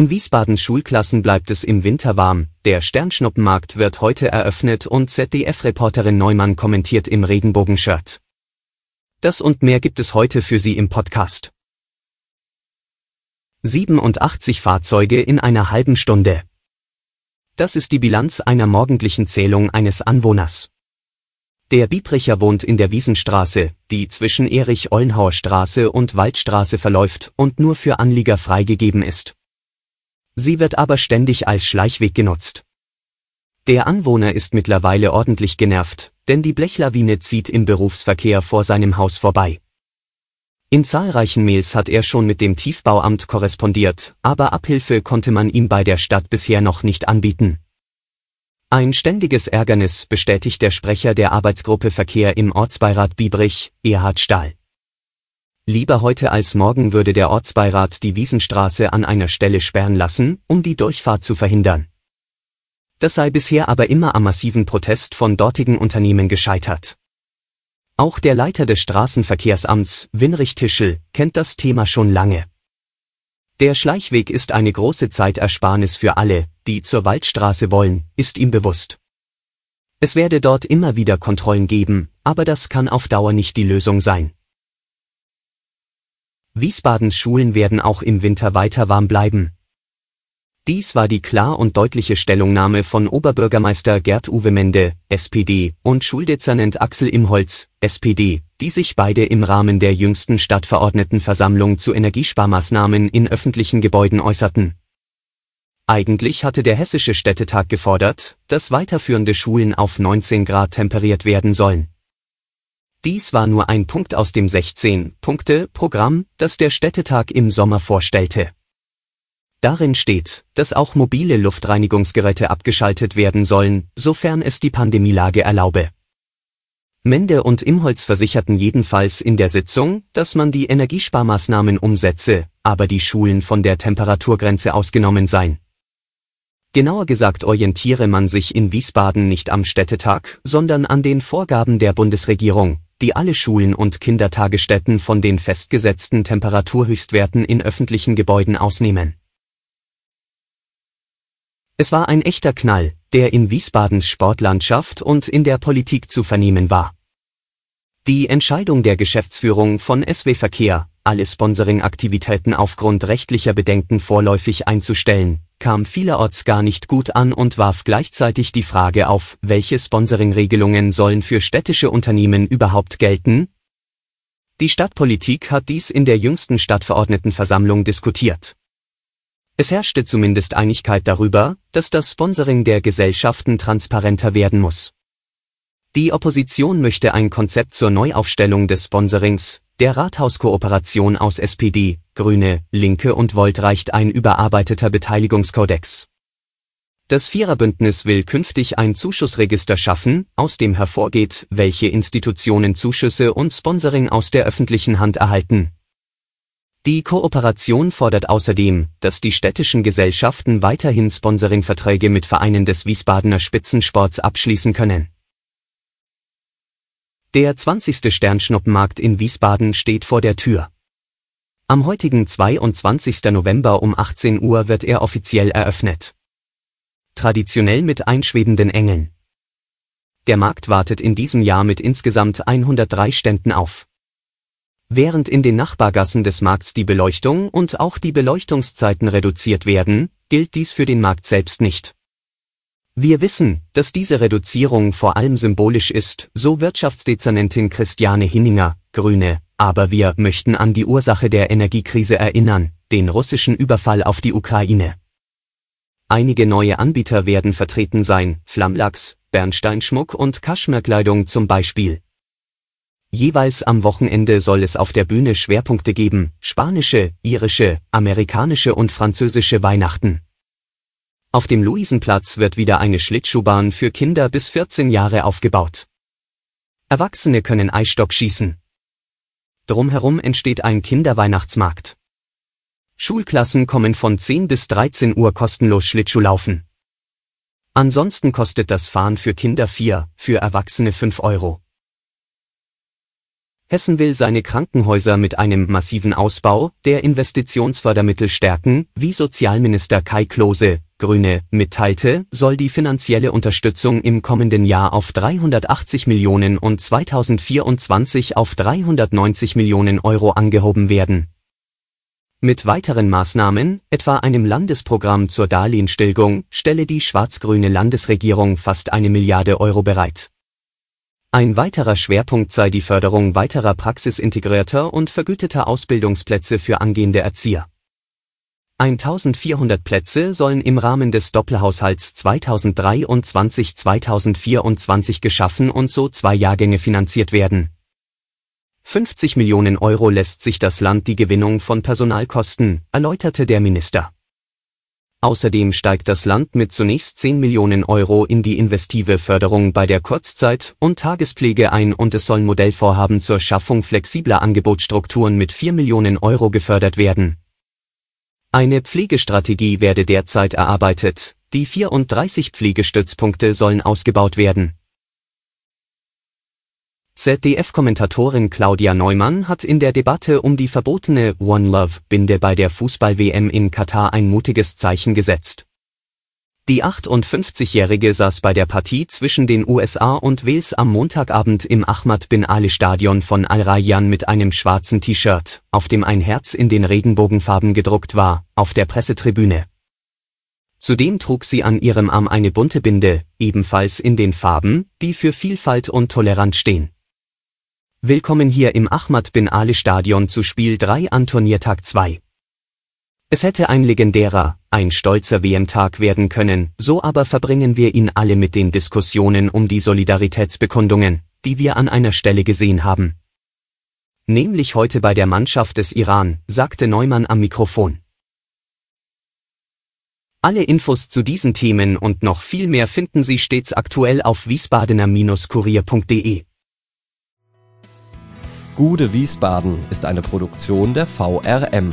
In Wiesbadens Schulklassen bleibt es im Winter warm, der Sternschnuppenmarkt wird heute eröffnet und ZDF-Reporterin Neumann kommentiert im Regenbogenshirt. Das und mehr gibt es heute für Sie im Podcast. 87 Fahrzeuge in einer halben Stunde. Das ist die Bilanz einer morgendlichen Zählung eines Anwohners. Der Biebricher wohnt in der Wiesenstraße, die zwischen Erich-Ollenhauer Straße und Waldstraße verläuft und nur für Anlieger freigegeben ist. Sie wird aber ständig als Schleichweg genutzt. Der Anwohner ist mittlerweile ordentlich genervt, denn die Blechlawine zieht im Berufsverkehr vor seinem Haus vorbei. In zahlreichen Mails hat er schon mit dem Tiefbauamt korrespondiert, aber Abhilfe konnte man ihm bei der Stadt bisher noch nicht anbieten. Ein ständiges Ärgernis bestätigt der Sprecher der Arbeitsgruppe Verkehr im Ortsbeirat Biebrich, Erhard Stahl. Lieber heute als morgen würde der Ortsbeirat die Wiesenstraße an einer Stelle sperren lassen, um die Durchfahrt zu verhindern. Das sei bisher aber immer am massiven Protest von dortigen Unternehmen gescheitert. Auch der Leiter des Straßenverkehrsamts, Winrich Tischel, kennt das Thema schon lange. Der Schleichweg ist eine große Zeitersparnis für alle, die zur Waldstraße wollen, ist ihm bewusst. Es werde dort immer wieder Kontrollen geben, aber das kann auf Dauer nicht die Lösung sein. Wiesbadens Schulen werden auch im Winter weiter warm bleiben. Dies war die klar und deutliche Stellungnahme von Oberbürgermeister Gerd-Uwe Mende, SPD, und Schuldezernent Axel Imholz, SPD, die sich beide im Rahmen der jüngsten Stadtverordnetenversammlung zu Energiesparmaßnahmen in öffentlichen Gebäuden äußerten. Eigentlich hatte der Hessische Städtetag gefordert, dass weiterführende Schulen auf 19 Grad temperiert werden sollen. Dies war nur ein Punkt aus dem 16-Punkte-Programm, das der Städtetag im Sommer vorstellte. Darin steht, dass auch mobile Luftreinigungsgeräte abgeschaltet werden sollen, sofern es die Pandemielage erlaube. Mende und Imholz versicherten jedenfalls in der Sitzung, dass man die Energiesparmaßnahmen umsetze, aber die Schulen von der Temperaturgrenze ausgenommen seien. Genauer gesagt orientiere man sich in Wiesbaden nicht am Städtetag, sondern an den Vorgaben der Bundesregierung, die alle Schulen und Kindertagesstätten von den festgesetzten Temperaturhöchstwerten in öffentlichen Gebäuden ausnehmen. Es war ein echter Knall, der in Wiesbadens Sportlandschaft und in der Politik zu vernehmen war. Die Entscheidung der Geschäftsführung von SW Verkehr, alle Sponsoring-Aktivitäten aufgrund rechtlicher Bedenken vorläufig einzustellen, kam vielerorts gar nicht gut an und warf gleichzeitig die Frage auf, welche Sponsoring-Regelungen sollen für städtische Unternehmen überhaupt gelten? Die Stadtpolitik hat dies in der jüngsten Stadtverordnetenversammlung diskutiert. Es herrschte zumindest Einigkeit darüber, dass das Sponsoring der Gesellschaften transparenter werden muss. Die Opposition möchte ein Konzept zur Neuaufstellung des Sponsorings, der Rathauskooperation aus SPD, Grüne, Linke und Volt reicht ein überarbeiteter Beteiligungskodex. Das Viererbündnis will künftig ein Zuschussregister schaffen, aus dem hervorgeht, welche Institutionen Zuschüsse und Sponsoring aus der öffentlichen Hand erhalten. Die Kooperation fordert außerdem, dass die städtischen Gesellschaften weiterhin Sponsoringverträge mit Vereinen des Wiesbadener Spitzensports abschließen können. Der 20. Sternschnuppenmarkt in Wiesbaden steht vor der Tür. Am heutigen 22. November um 18 Uhr wird er offiziell eröffnet. Traditionell mit einschwebenden Engeln. Der Markt wartet in diesem Jahr mit insgesamt 103 Ständen auf. Während in den Nachbargassen des Markts die Beleuchtung und auch die Beleuchtungszeiten reduziert werden, gilt dies für den Markt selbst nicht. Wir wissen, dass diese Reduzierung vor allem symbolisch ist, so Wirtschaftsdezernentin Christiane Hinninger, Grüne, aber wir möchten an die Ursache der Energiekrise erinnern, den russischen Überfall auf die Ukraine. Einige neue Anbieter werden vertreten sein, Flammlachs, Bernsteinschmuck und Kaschmirkleidung zum Beispiel. Jeweils am Wochenende soll es auf der Bühne Schwerpunkte geben, spanische, irische, amerikanische und französische Weihnachten. Auf dem Luisenplatz wird wieder eine Schlittschuhbahn für Kinder bis 14 Jahre aufgebaut. Erwachsene können Eisstock schießen. Drumherum entsteht ein Kinderweihnachtsmarkt. Schulklassen kommen von 10 bis 13 Uhr kostenlos Schlittschuhlaufen. Ansonsten kostet das Fahren für Kinder 4, für Erwachsene 5 Euro. Hessen will seine Krankenhäuser mit einem massiven Ausbau der Investitionsfördermittel stärken, wie Sozialminister Kai Klose, Grüne, mitteilte, soll die finanzielle Unterstützung im kommenden Jahr auf 380 Millionen und 2024 auf 390 Millionen Euro angehoben werden. Mit weiteren Maßnahmen, etwa einem Landesprogramm zur Darlehenstillgung, stelle die schwarz-grüne Landesregierung fast eine Milliarde Euro bereit. Ein weiterer Schwerpunkt sei die Förderung weiterer praxisintegrierter und vergüteter Ausbildungsplätze für angehende Erzieher. 1400 Plätze sollen im Rahmen des Doppelhaushalts 2023-2024 geschaffen und so zwei Jahrgänge finanziert werden. 50 Millionen Euro lässt sich das Land die Gewinnung von Personal kosten, erläuterte der Minister. Außerdem steigt das Land mit zunächst 10 Millionen Euro in die investive Förderung bei der Kurzzeit- und Tagespflege ein und es sollen Modellvorhaben zur Schaffung flexibler Angebotsstrukturen mit 4 Millionen Euro gefördert werden. Eine Pflegestrategie werde derzeit erarbeitet, die 34 Pflegestützpunkte sollen ausgebaut werden ZDF-Kommentatorin Claudia Neumann hat in der Debatte um die verbotene One Love-Binde bei der Fußball-WM in Katar ein mutiges Zeichen gesetzt. Die 58-Jährige saß bei der Partie zwischen den USA und Wales am Montagabend im Ahmad bin Ali Stadion von Al Rayyan mit einem schwarzen T-Shirt, auf dem ein Herz in den Regenbogenfarben gedruckt war, auf der Pressetribüne. Zudem trug sie an ihrem Arm eine bunte Binde, ebenfalls in den Farben, die für Vielfalt und Toleranz stehen. Willkommen hier im Ahmad bin Ali Stadion zu Spiel 3 an Turniertag 2. Es hätte ein legendärer, ein stolzer WM-Tag werden können, so aber verbringen wir ihn alle mit den Diskussionen um die Solidaritätsbekundungen, die wir an einer Stelle gesehen haben. Nämlich heute bei der Mannschaft des Iran, sagte Neumann am Mikrofon. Alle Infos zu diesen Themen und noch viel mehr finden Sie stets aktuell auf wiesbadener-kurier.de. Gude Wiesbaden ist eine Produktion der VRM